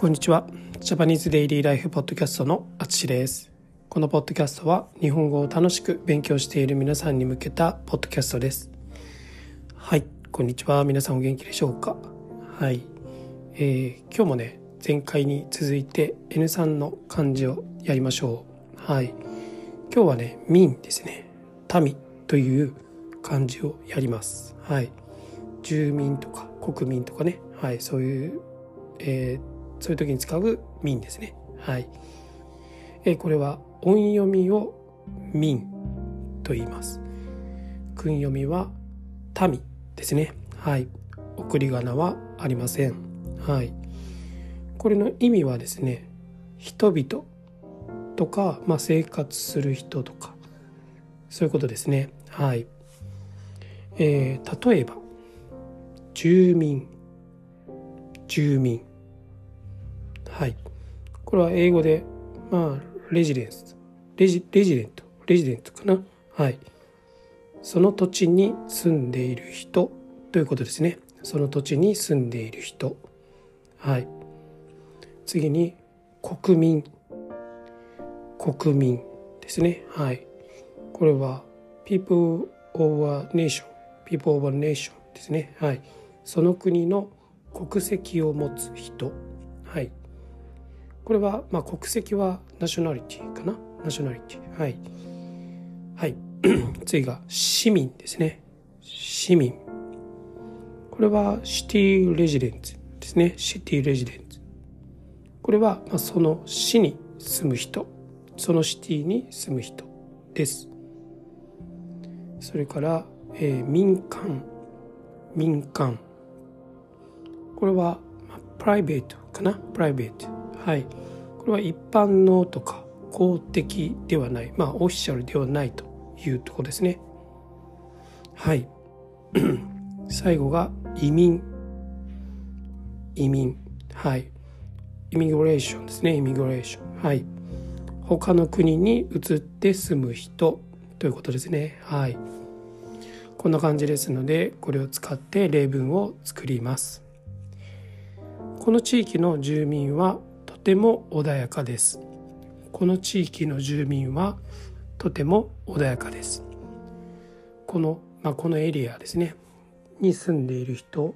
こんにちは。ジャパニーズデイリーライフポッドキャストのあつしです。このポッドキャストは日本語を楽しく勉強している皆さんに向けたポッドキャストです。はい、こんにちは。皆さんお元気でしょうか？はい。えー、今日もね、前回に続いて N3 の漢字をやりましょう。はい。今日はね、民ですね。民という漢字をやります。はい。住民とか国民とかね、はい、そういう、えー、そういう時に使う民ですね。はい。え、これは音読みを民と言います。訓読みは民ですね。はい。送り仮名はありません。はい。これの意味はですね、人々とか、まあ、生活する人とか、そういうことですね。はい。えー、例えば、住民、住民。これは英語で、まあ、レジデンス、レジレジデント、レジデントかな？はい。その土地に住んでいる人ということですね。その土地に住んでいる人。はい。次に、国民。国民ですね。はい。これは、people of a nation。people of a nation ですね。はい。その国の国籍を持つ人。はい。これは、まあ、国籍はナショナリティかな？ナショナリティ。はい。はい。次が市民ですね。市民。これはシティレジデンツですね。シティレジデンツ。これは、まあ、その市に住む人。そのシティに住む人です。それから、えー、民間。民間。これは、まあ、プライベートかな？プライベート。はい、これは一般のとか公的ではないまあオフィシャルではないというとこですね。はい。最後が移民。移民。はい。イミグレーションですねイミグレーションはい。他の国に移って住む人ということですね。はい。こんな感じですのでこれを使って例文を作ります。この地域の住民はても穏やかです。この地域の住民はとても穏やかです。この、まあ、このエリアですね。に住んでいる人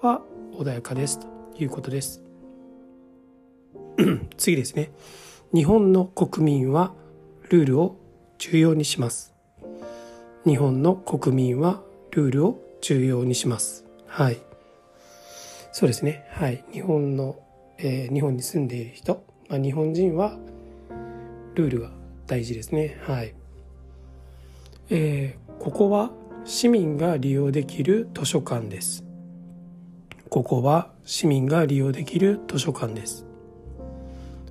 は穏やかです。ということです。次ですね。日本の国民はルールを重要にします。日本の国民はルールを重要にします。はい。そうですね。はい。日本のえー、日本に住んでいる人、まあ、日本人はルールが大事ですね。はい、えー、ここは市民が利用できる図書館です。ここは市民が利用できる図書館です。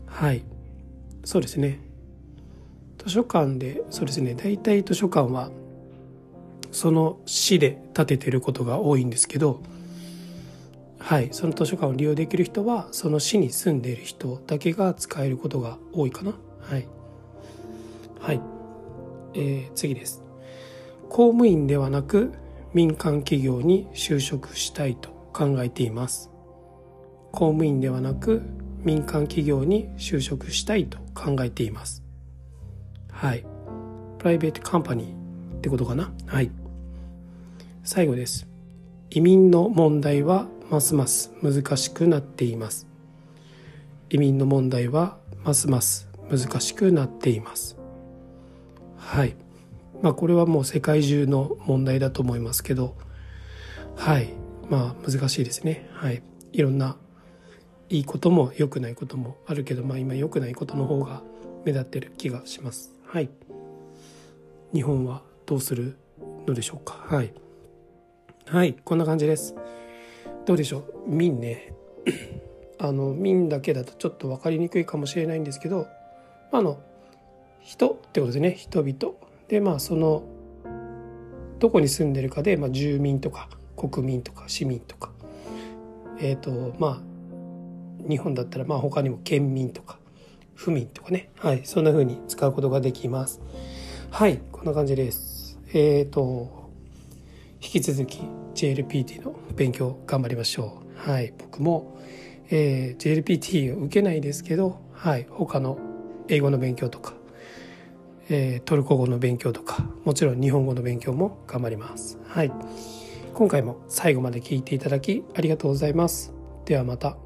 はい。そうですね。図書館でそうですね。大体図書館はその市で建ててることが多いんですけどはい、その図書館を利用できる人はその市に住んでいる人だけが使えることが多いかな。はい、はい、えー、次です。公務員ではなく民間企業に就職したいと考えています。公務員ではなく民間企業に就職したいと考えています。はい。プライベートカンパニーってことかな？はい。最後です。移民の問題はますます難しくなっています。移民の問題はますます難しくなっています。はい。まあこれはもう世界中の問題だと思いますけど。はい。まあ難しいですね。はい。いろんないいことも良くないこともあるけどまあ今良くないことの方が目立ってる気がします。はい。日本はどうするのでしょうか。はい。はいこんな感じです。どうでしょう？民ね。あの民だけだとちょっと分かりにくいかもしれないんですけどあの人ってことですね。人々。でまあそのどこに住んでるかで、まあ、住民とか国民とか市民とか。えっ、ー、とまあ日本だったらまあ他にも県民とか府民とかね。はいそんな風に使うことができます。はいこんな感じです。えっ、ー、と引き続き JLPT の勉強頑張りましょうはい僕も、えー、JLPT を受けないですけど、はい、他の英語の勉強とか、えー、トルコ語の勉強とかもちろん日本語の勉強も頑張ります。はい、今回も最後まで聞いていただきありがとうございます。ではまた。